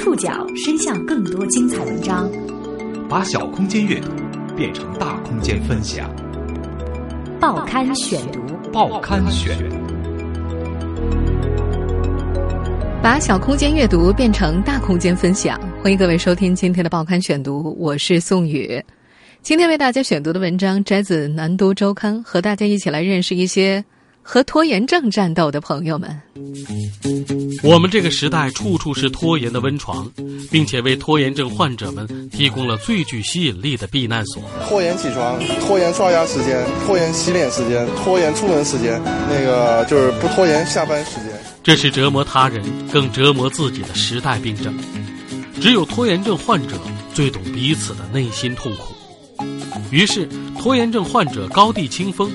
触角伸向更多精彩文章，把小空间阅读变成大空间分享。报刊选读，报刊选，把小空间阅读变成大空间分享。欢迎各位收听今天的报刊选读，我是宋宇。今天为大家选读的文章摘自《南都周刊》，和大家一起来认识一些和拖延症战斗的朋友们。我们这个时代处处是拖延的温床，并且为拖延症患者们提供了最具吸引力的避难所。拖延起床，拖延刷牙时间，拖延洗脸时间，拖延出门时间，那个就是不拖延下班时间。这是折磨他人更折磨自己的时代病症。只有拖延症患者最懂彼此的内心痛苦。于是，拖延症患者高地清风，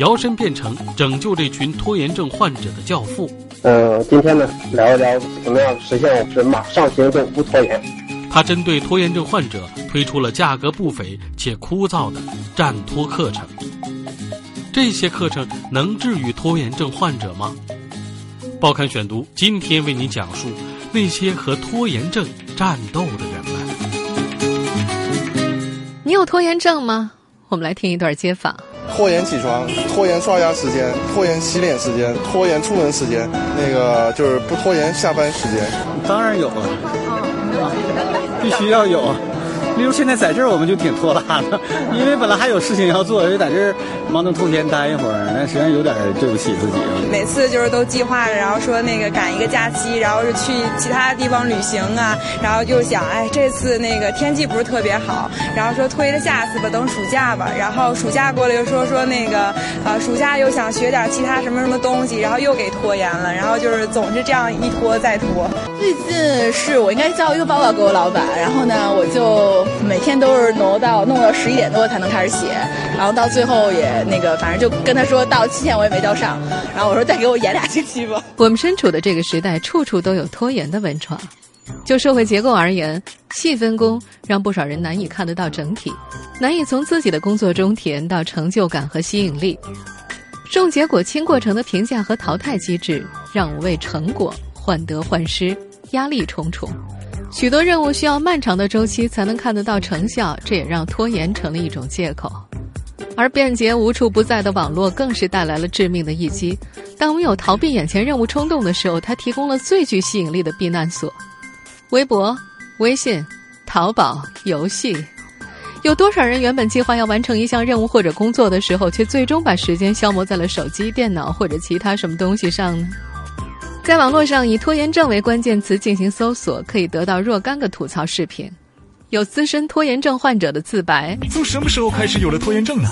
摇身变成拯救这群拖延症患者的教父。呃，今天呢，聊一聊怎么样实现我们马上行动不拖延。他针对拖延症患者推出了价格不菲且枯燥的战拖课程。这些课程能治愈拖延症患者吗？报刊选读今天为您讲述那些和拖延症战斗的人们。你有拖延症吗？我们来听一段街访。拖延起床，拖延刷牙时间，拖延洗脸时间，拖延出门时间，那个就是不拖延下班时间。当然有了，必须要有。例如现在在这儿，我们就挺拖拉的，因为本来还有事情要做，就在这儿忙中偷闲待一会儿，但实际上有点对不起自己。每次就是都计划着，然后说那个赶一个假期，然后是去其他地方旅行啊，然后就想，哎，这次那个天气不是特别好，然后说推着下次吧，等暑假吧。然后暑假过了又说说那个，呃，暑假又想学点其他什么什么东西，然后又给拖延了，然后就是总是这样一拖再拖。最近是我应该交一个报告给我老板，然后呢，我就每天都是挪到弄到十一点多才能开始写，然后到最后也那个，反正就跟他说到七天我也没交上，然后我说再给我延俩星期吧。我们身处的这个时代，处处都有拖延的温床。就社会结构而言，细分工让不少人难以看得到整体，难以从自己的工作中体验到成就感和吸引力。重结果轻过程的评价和淘汰机制，让我为成果患得患失。压力重重，许多任务需要漫长的周期才能看得到成效，这也让拖延成了一种借口。而便捷无处不在的网络更是带来了致命的一击。当我们有逃避眼前任务冲动的时候，它提供了最具吸引力的避难所。微博、微信、淘宝、游戏，有多少人原本计划要完成一项任务或者工作的时候，却最终把时间消磨在了手机、电脑或者其他什么东西上呢？在网络上以拖延症为关键词进行搜索，可以得到若干个吐槽视频。有资深拖延症患者的自白：从什么时候开始有了拖延症呢？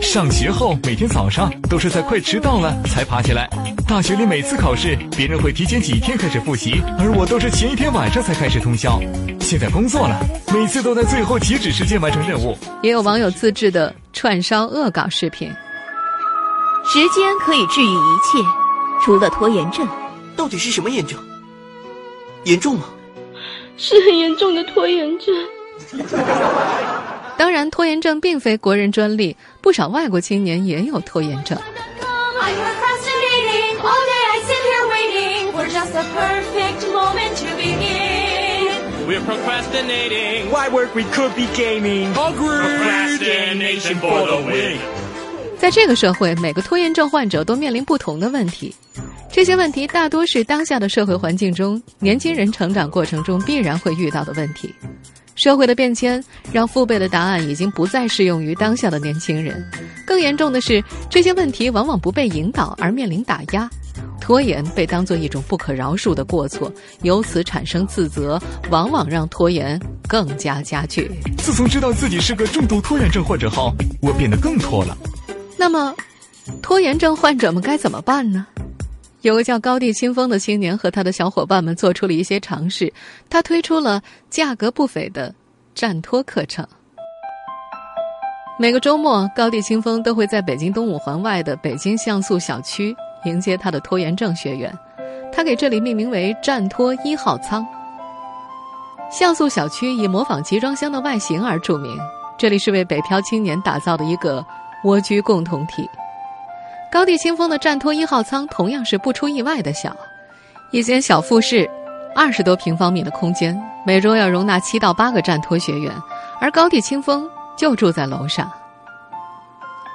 上学后每天早上都是在快迟到了才爬起来。大学里每次考试，别人会提前几天开始复习，而我都是前一天晚上才开始通宵。现在工作了，每次都在最后截止时间完成任务。也有网友自制的串烧恶搞视频：时间可以治愈一切，除了拖延症。到底是什么炎症？严重吗？是很严重的拖延症。当然，拖延症并非国人专利，不少外国青年也有拖延症。We're procrastinating. Why work? We could be gaming. Procrastination for the win. 在这个社会，每个拖延症患者都面临不同的问题。这些问题大多是当下的社会环境中年轻人成长过程中必然会遇到的问题。社会的变迁让父辈的答案已经不再适用于当下的年轻人。更严重的是，这些问题往往不被引导而面临打压，拖延被当作一种不可饶恕的过错，由此产生自责，往往让拖延更加加剧。自从知道自己是个重度拖延症患者后，我变得更拖了。那么，拖延症患者们该怎么办呢？有个叫高地清风的青年和他的小伙伴们做出了一些尝试，他推出了价格不菲的战拖课程。每个周末，高地清风都会在北京东五环外的北京像素小区迎接他的拖延症学员，他给这里命名为“战拖一号仓”。像素小区以模仿集装箱的外形而著名，这里是为北漂青年打造的一个蜗居共同体。高地清风的战托一号仓同样是不出意外的小，一间小复式，二十多平方米的空间，每周要容纳七到八个站托学员，而高地清风就住在楼上。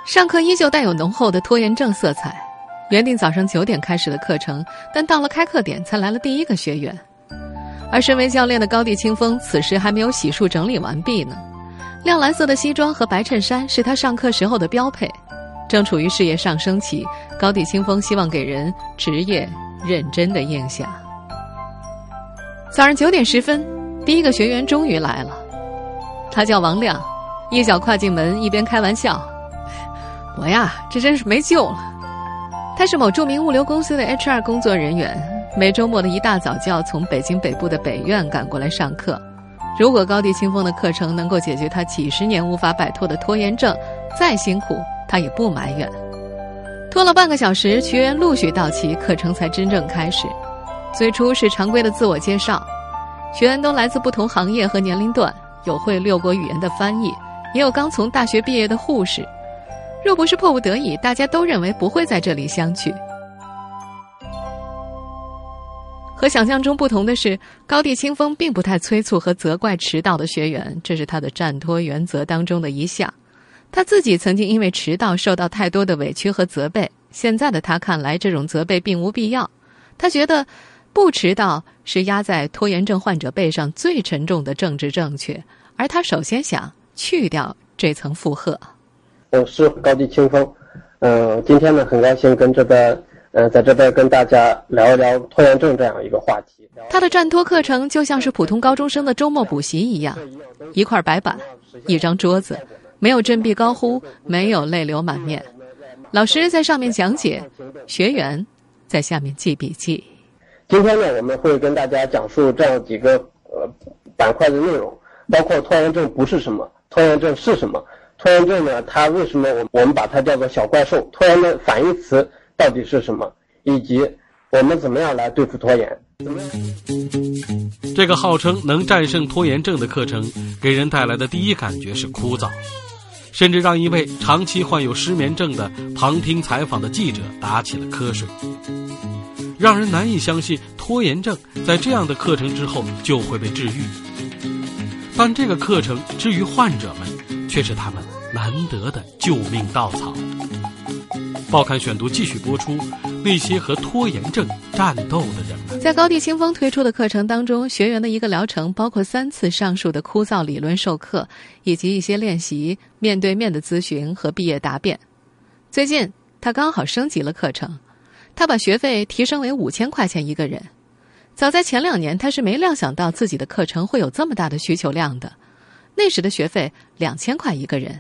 上课依旧带有浓厚的拖延症色彩，原定早上九点开始的课程，但到了开课点才来了第一个学员。而身为教练的高地清风此时还没有洗漱整理完毕呢。亮蓝色的西装和白衬衫是他上课时候的标配。正处于事业上升期，高地清风希望给人职业认真的印象。早上九点十分，第一个学员终于来了，他叫王亮，一脚跨进门，一边开玩笑：“我呀，这真是没救了。”他是某著名物流公司的 HR 工作人员，每周末的一大早就要从北京北部的北苑赶过来上课。如果高地清风的课程能够解决他几十年无法摆脱的拖延症，再辛苦。他也不埋怨，拖了半个小时，学员陆续到齐，课程才真正开始。最初是常规的自我介绍，学员都来自不同行业和年龄段，有会六国语言的翻译，也有刚从大学毕业的护士。若不是迫不得已，大家都认为不会在这里相聚。和想象中不同的是，高地清风并不太催促和责怪迟到的学员，这是他的站托原则当中的一项。他自己曾经因为迟到受到太多的委屈和责备，现在的他看来，这种责备并无必要。他觉得，不迟到是压在拖延症患者背上最沉重的政治正确，而他首先想去掉这层负荷。我是高地清风，嗯，今天呢，很高兴跟这个，呃，在这边跟大家聊一聊拖延症这样一个话题。他的站托课程就像是普通高中生的周末补习一样，一块白板，一张桌子。没有振臂高呼，没有泪流满面。老师在上面讲解，学员在下面记笔记。今天呢，我们会跟大家讲述这样几个呃板块的内容，包括拖延症不是什么，拖延症是什么，拖延症呢，它为什么我我们把它叫做小怪兽？拖延的反义词到底是什么？以及我们怎么样来对付拖延？这个号称能战胜拖延症的课程，给人带来的第一感觉是枯燥。甚至让一位长期患有失眠症的旁听采访的记者打起了瞌睡，让人难以相信拖延症在这样的课程之后就会被治愈。但这个课程之于患者们，却是他们难得的救命稻草。报刊选读继续播出。那些和拖延症战斗的人们，在高地清风推出的课程当中，学员的一个疗程包括三次上述的枯燥理论授课，以及一些练习面对面的咨询和毕业答辩。最近他刚好升级了课程，他把学费提升为五千块钱一个人。早在前两年，他是没料想到自己的课程会有这么大的需求量的。那时的学费两千块一个人，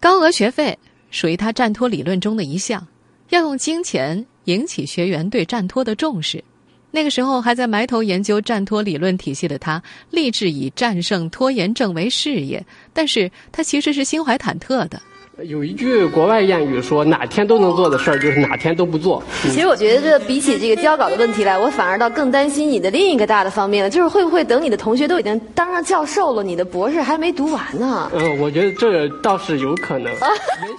高额学费属于他战托理论中的一项。要用金钱引起学员对战托的重视。那个时候还在埋头研究战托理论体系的他，立志以战胜拖延症为事业。但是他其实是心怀忐忑的。有一句国外谚语说：“哪天都能做的事儿，就是哪天都不做。”其实我觉得，这比起这个交稿的问题来，我反而倒更担心你的另一个大的方面了，就是会不会等你的同学都已经当上教授了，你的博士还没读完呢？嗯，我觉得这倒是有可能。也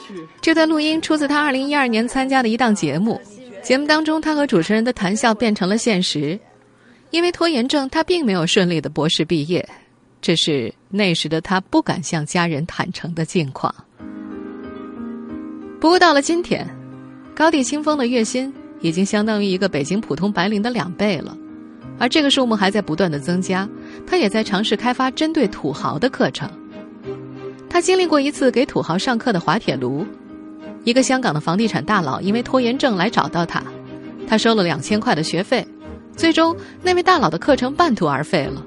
许这段录音出自他二零一二年参加的一档节目，节目当中他和主持人的谈笑变成了现实。因为拖延症，他并没有顺利的博士毕业，这是那时的他不敢向家人坦诚的境况。不过到了今天，高地清风的月薪已经相当于一个北京普通白领的两倍了，而这个数目还在不断的增加。他也在尝试开发针对土豪的课程。他经历过一次给土豪上课的滑铁卢，一个香港的房地产大佬因为拖延症来找到他，他收了两千块的学费，最终那位大佬的课程半途而废了。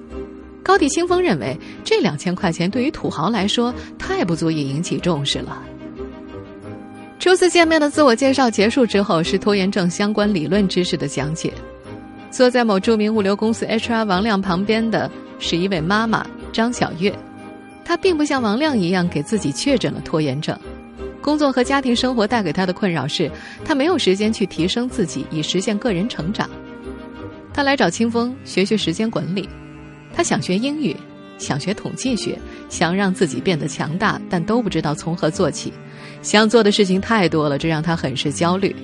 高地清风认为这两千块钱对于土豪来说太不足以引起重视了。初次见面的自我介绍结束之后，是拖延症相关理论知识的讲解。坐在某著名物流公司 HR 王亮旁边的是一位妈妈张小月，她并不像王亮一样给自己确诊了拖延症。工作和家庭生活带给她的困扰是，她没有时间去提升自己，以实现个人成长。她来找清风学学时间管理，她想学英语，想学统计学，想让自己变得强大，但都不知道从何做起。想做的事情太多了，这让他很是焦虑。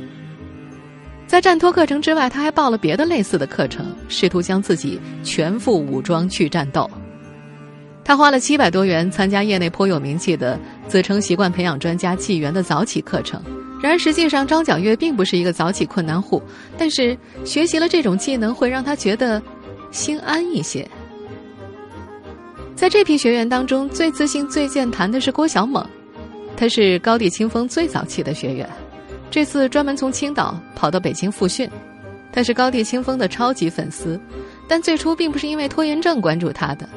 在战托课程之外，他还报了别的类似的课程，试图将自己全副武装去战斗。他花了七百多元参加业内颇有名气的、自称习惯培养专家纪元的早起课程。然而，实际上张皎月并不是一个早起困难户，但是学习了这种技能会让他觉得心安一些。在这批学员当中，最自信、最健谈的是郭小猛，他是高地清风最早期的学员。这次专门从青岛跑到北京复训，他是高地清风的超级粉丝，但最初并不是因为拖延症关注他的。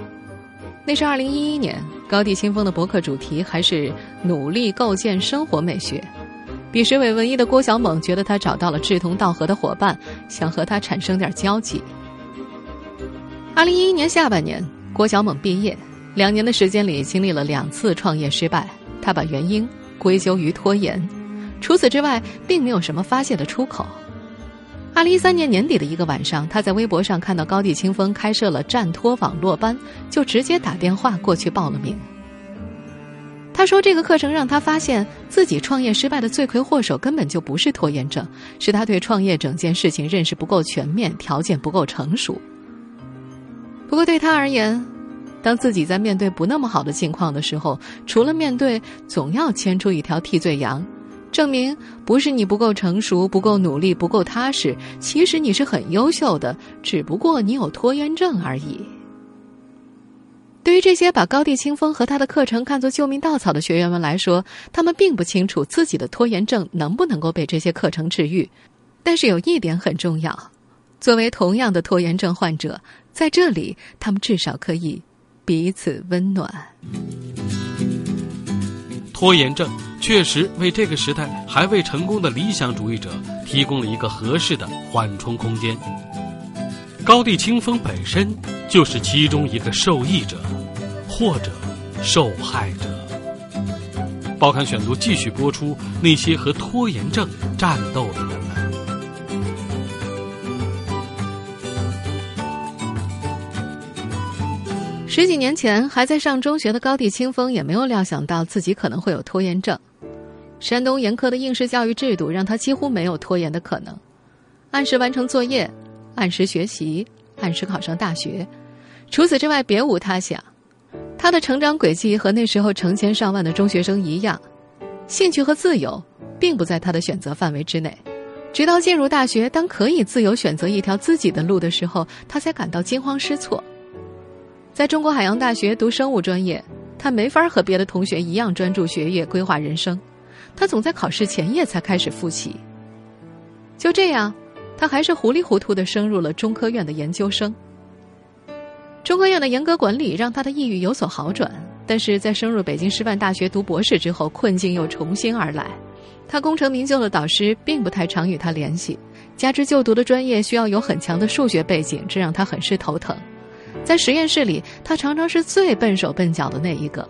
那是二零一一年，高地清风的博客主题还是努力构建生活美学。彼时伪文艺的郭小猛觉得他找到了志同道合的伙伴，想和他产生点交集。二零一一年下半年，郭小猛毕业，两年的时间里经历了两次创业失败，他把原因归咎于拖延。除此之外，并没有什么发泄的出口。二零一三年年底的一个晚上，他在微博上看到高地清风开设了战托网络班，就直接打电话过去报了名。他说：“这个课程让他发现自己创业失败的罪魁祸首根本就不是拖延症，是他对创业整件事情认识不够全面，条件不够成熟。”不过对他而言，当自己在面对不那么好的境况的时候，除了面对，总要牵出一条替罪羊。证明不是你不够成熟、不够努力、不够踏实，其实你是很优秀的，只不过你有拖延症而已。对于这些把高地清风和他的课程看作救命稻草的学员们来说，他们并不清楚自己的拖延症能不能够被这些课程治愈。但是有一点很重要：作为同样的拖延症患者，在这里，他们至少可以彼此温暖。拖延症。确实为这个时代还未成功的理想主义者提供了一个合适的缓冲空间。高地清风本身就是其中一个受益者，或者受害者。报刊选读继续播出那些和拖延症战斗的人十几年前还在上中学的高地清风也没有料想到自己可能会有拖延症。山东严苛的应试教育制度让他几乎没有拖延的可能，按时完成作业，按时学习，按时考上大学。除此之外，别无他想。他的成长轨迹和那时候成千上万的中学生一样，兴趣和自由并不在他的选择范围之内。直到进入大学，当可以自由选择一条自己的路的时候，他才感到惊慌失措。在中国海洋大学读生物专业，他没法和别的同学一样专注学业、规划人生。他总在考试前夜才开始复习。就这样，他还是糊里糊涂的升入了中科院的研究生。中科院的严格管理让他的抑郁有所好转，但是在升入北京师范大学读博士之后，困境又重新而来。他功成名就的导师并不太常与他联系，加之就读的专业需要有很强的数学背景，这让他很是头疼。在实验室里，他常常是最笨手笨脚的那一个。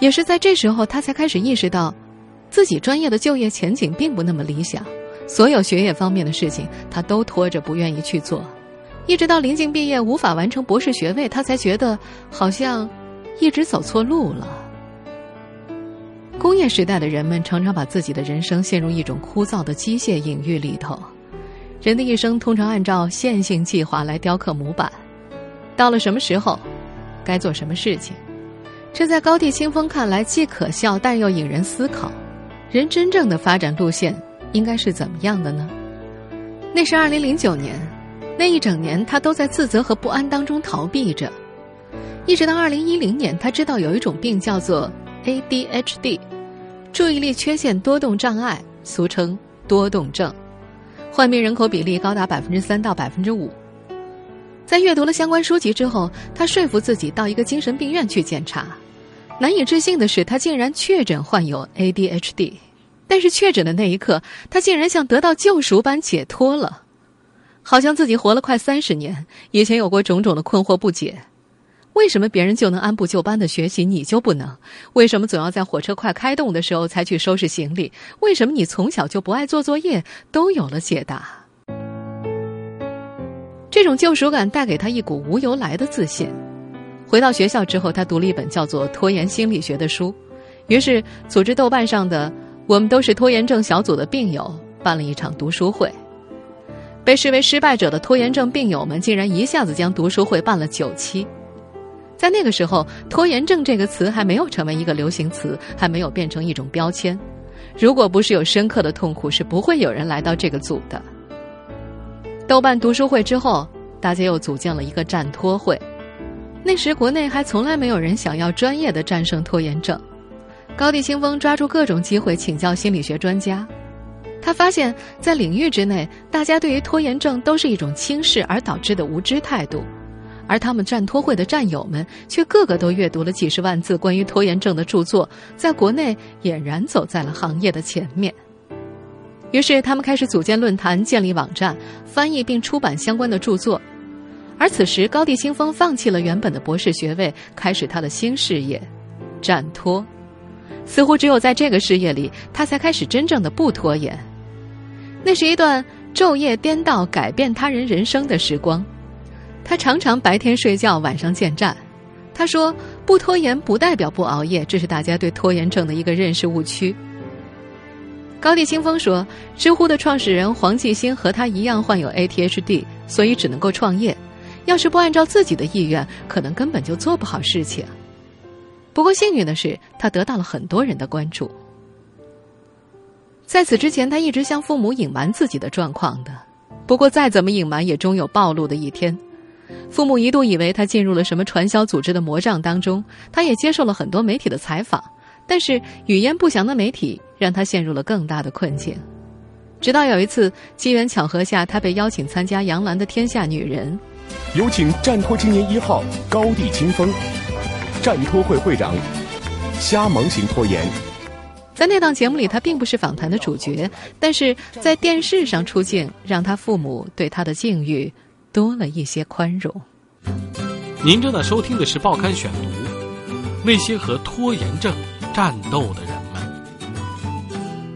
也是在这时候，他才开始意识到。自己专业的就业前景并不那么理想，所有学业方面的事情他都拖着不愿意去做，一直到临近毕业无法完成博士学位，他才觉得好像一直走错路了。工业时代的人们常常把自己的人生陷入一种枯燥的机械隐喻里头，人的一生通常按照线性计划来雕刻模板，到了什么时候，该做什么事情，这在高地清风看来既可笑但又引人思考。人真正的发展路线应该是怎么样的呢？那是二零零九年，那一整年他都在自责和不安当中逃避着，一直到二零一零年，他知道有一种病叫做 ADHD，注意力缺陷多动障碍，俗称多动症，患病人口比例高达百分之三到百分之五。在阅读了相关书籍之后，他说服自己到一个精神病院去检查。难以置信的是，他竟然确诊患有 ADHD，但是确诊的那一刻，他竟然像得到救赎般解脱了，好像自己活了快三十年，以前有过种种的困惑不解：为什么别人就能按部就班的学习，你就不能？为什么总要在火车快开动的时候才去收拾行李？为什么你从小就不爱做作业？都有了解答。这种救赎感带给他一股无由来的自信。回到学校之后，他读了一本叫做《拖延心理学》的书，于是组织豆瓣上的“我们都是拖延症小组的病友”办了一场读书会。被视为失败者的拖延症病友们竟然一下子将读书会办了九期。在那个时候，拖延症这个词还没有成为一个流行词，还没有变成一种标签。如果不是有深刻的痛苦，是不会有人来到这个组的。豆瓣读书会之后，大家又组建了一个战拖会。那时国内还从来没有人想要专业的战胜拖延症。高地清风抓住各种机会请教心理学专家。他发现，在领域之内，大家对于拖延症都是一种轻视而导致的无知态度，而他们战拖会的战友们却个个都阅读了几十万字关于拖延症的著作，在国内俨然走在了行业的前面。于是，他们开始组建论坛、建立网站、翻译并出版相关的著作。而此时，高地清风放弃了原本的博士学位，开始他的新事业——战拖。似乎只有在这个事业里，他才开始真正的不拖延。那是一段昼夜颠倒、改变他人人生的时光。他常常白天睡觉，晚上见战。他说：“不拖延不代表不熬夜，这是大家对拖延症的一个认识误区。”高地清风说：“知乎的创始人黄继新和他一样患有 A T H D，所以只能够创业。要是不按照自己的意愿，可能根本就做不好事情。不过幸运的是，他得到了很多人的关注。”在此之前，他一直向父母隐瞒自己的状况的。不过再怎么隐瞒，也终有暴露的一天。父母一度以为他进入了什么传销组织的魔障当中。他也接受了很多媒体的采访，但是语焉不详的媒体让他陷入了更大的困境。直到有一次机缘巧合下，他被邀请参加杨澜的《天下女人》。有请战拖青年一号高地清风，战拖会会长，瞎忙型拖延。在那档节目里，他并不是访谈的主角，但是在电视上出镜，让他父母对他的境遇多了一些宽容。您正在收听的是《报刊选读》，那些和拖延症战斗的人们。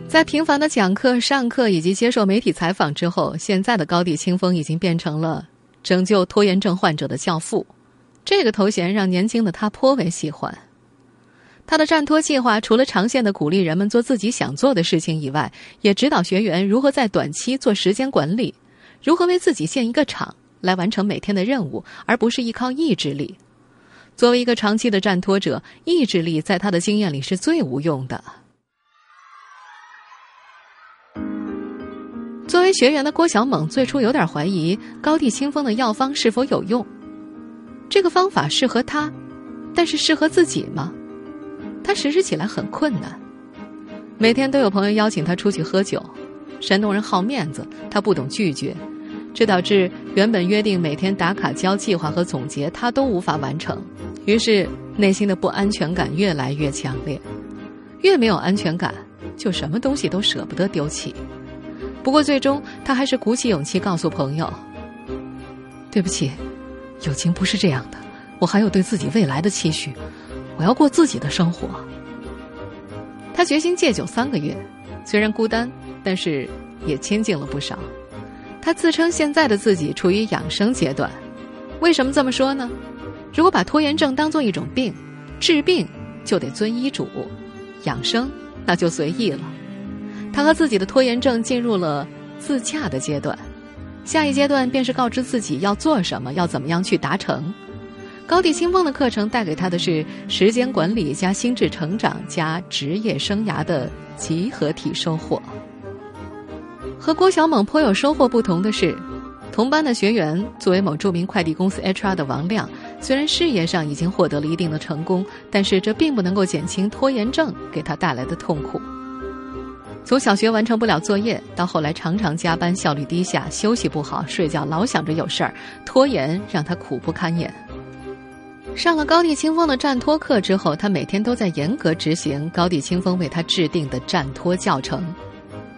在频繁的讲课、上课以及接受媒体采访之后，现在的高地清风已经变成了拯救拖延症患者的教父。这个头衔让年轻的他颇为喜欢。他的战托计划除了长线的鼓励人们做自己想做的事情以外，也指导学员如何在短期做时间管理，如何为自己建一个场来完成每天的任务，而不是依靠意志力。作为一个长期的战托者，意志力在他的经验里是最无用的。作为学员的郭小猛最初有点怀疑高地清风的药方是否有用，这个方法适合他，但是适合自己吗？他实施起来很困难，每天都有朋友邀请他出去喝酒。山东人好面子，他不懂拒绝，这导致原本约定每天打卡交计划和总结，他都无法完成。于是内心的不安全感越来越强烈，越没有安全感，就什么东西都舍不得丢弃。不过最终他还是鼓起勇气告诉朋友：“对不起，友情不是这样的，我还有对自己未来的期许。”我要过自己的生活。他决心戒酒三个月，虽然孤单，但是也亲近了不少。他自称现在的自己处于养生阶段。为什么这么说呢？如果把拖延症当做一种病，治病就得遵医嘱，养生那就随意了。他和自己的拖延症进入了自洽的阶段，下一阶段便是告知自己要做什么，要怎么样去达成。高地清风的课程带给他的是时间管理加心智成长加职业生涯的集合体收获。和郭小猛颇有收获不同的是，同班的学员作为某著名快递公司 HR 的王亮，虽然事业上已经获得了一定的成功，但是这并不能够减轻拖延症给他带来的痛苦。从小学完成不了作业，到后来常常加班，效率低下，休息不好，睡觉老想着有事儿，拖延让他苦不堪言。上了高地清风的战托课之后，他每天都在严格执行高地清风为他制定的战托教程。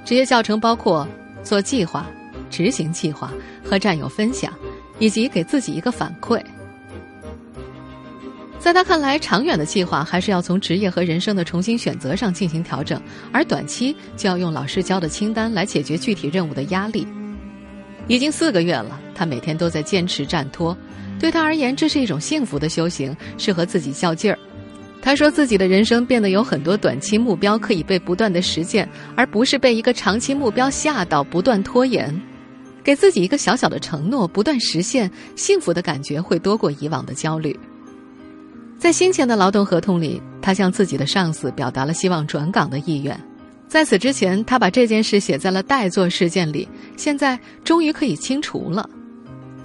这些教程包括做计划、执行计划、和战友分享，以及给自己一个反馈。在他看来，长远的计划还是要从职业和人生的重新选择上进行调整，而短期就要用老师教的清单来解决具体任务的压力。已经四个月了，他每天都在坚持站拖。对他而言，这是一种幸福的修行，是和自己较劲儿。他说自己的人生变得有很多短期目标可以被不断的实践，而不是被一个长期目标吓到不断拖延。给自己一个小小的承诺，不断实现，幸福的感觉会多过以往的焦虑。在先前的劳动合同里，他向自己的上司表达了希望转岗的意愿。在此之前，他把这件事写在了待做事件里，现在终于可以清除了。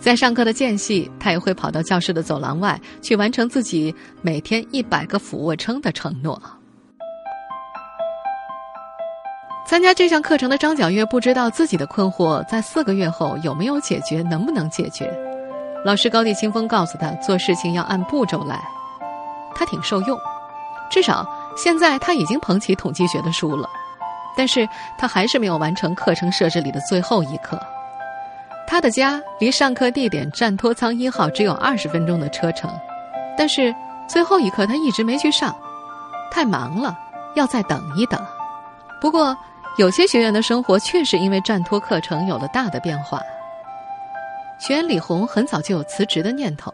在上课的间隙，他也会跑到教室的走廊外去完成自己每天一百个俯卧撑的承诺。参加这项课程的张皎月不知道自己的困惑在四个月后有没有解决，能不能解决？老师高地清风告诉他，做事情要按步骤来。他挺受用，至少现在他已经捧起统计学的书了，但是他还是没有完成课程设置里的最后一课。他的家离上课地点战托舱一号只有二十分钟的车程，但是最后一课他一直没去上，太忙了，要再等一等。不过有些学员的生活确实因为战托课程有了大的变化。学员李红很早就有辞职的念头，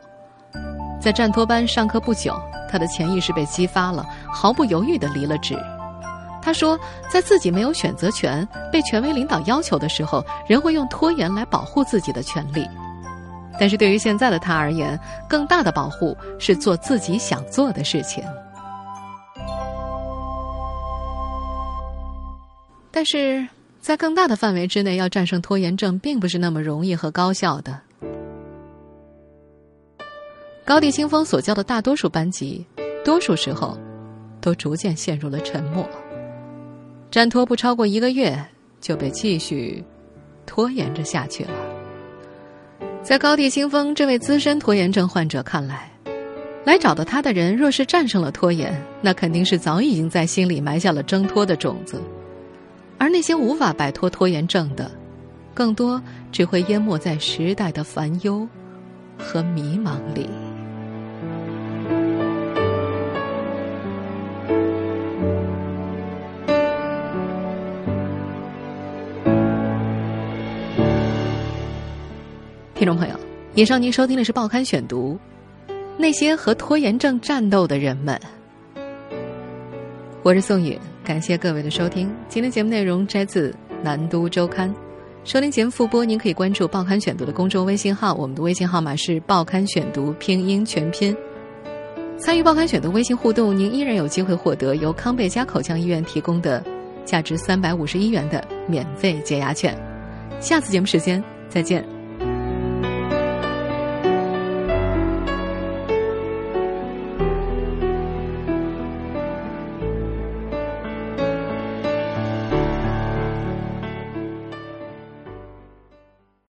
在战托班上课不久。他的潜意识被激发了，毫不犹豫地离了职。他说，在自己没有选择权、被权威领导要求的时候，人会用拖延来保护自己的权利。但是对于现在的他而言，更大的保护是做自己想做的事情。但是在更大的范围之内，要战胜拖延症，并不是那么容易和高效的。高地清风所教的大多数班级，多数时候，都逐渐陷入了沉默。战拖不超过一个月，就被继续拖延着下去了。在高地清风这位资深拖延症患者看来，来找到他的人若是战胜了拖延，那肯定是早已经在心里埋下了挣脱的种子；而那些无法摆脱拖延症的，更多只会淹没在时代的烦忧和迷茫里。听众朋友，以上您收听的是《报刊选读》，那些和拖延症战斗的人们。我是宋宇，感谢各位的收听。今天节目内容摘自《南都周刊》，收听节目复播，您可以关注《报刊选读》的公众微信号，我们的微信号码是《报刊选读》拼音全拼。参与《报刊选读》微信互动，您依然有机会获得由康贝佳口腔医院提供的价值三百五十一元的免费洁牙券。下次节目时间再见。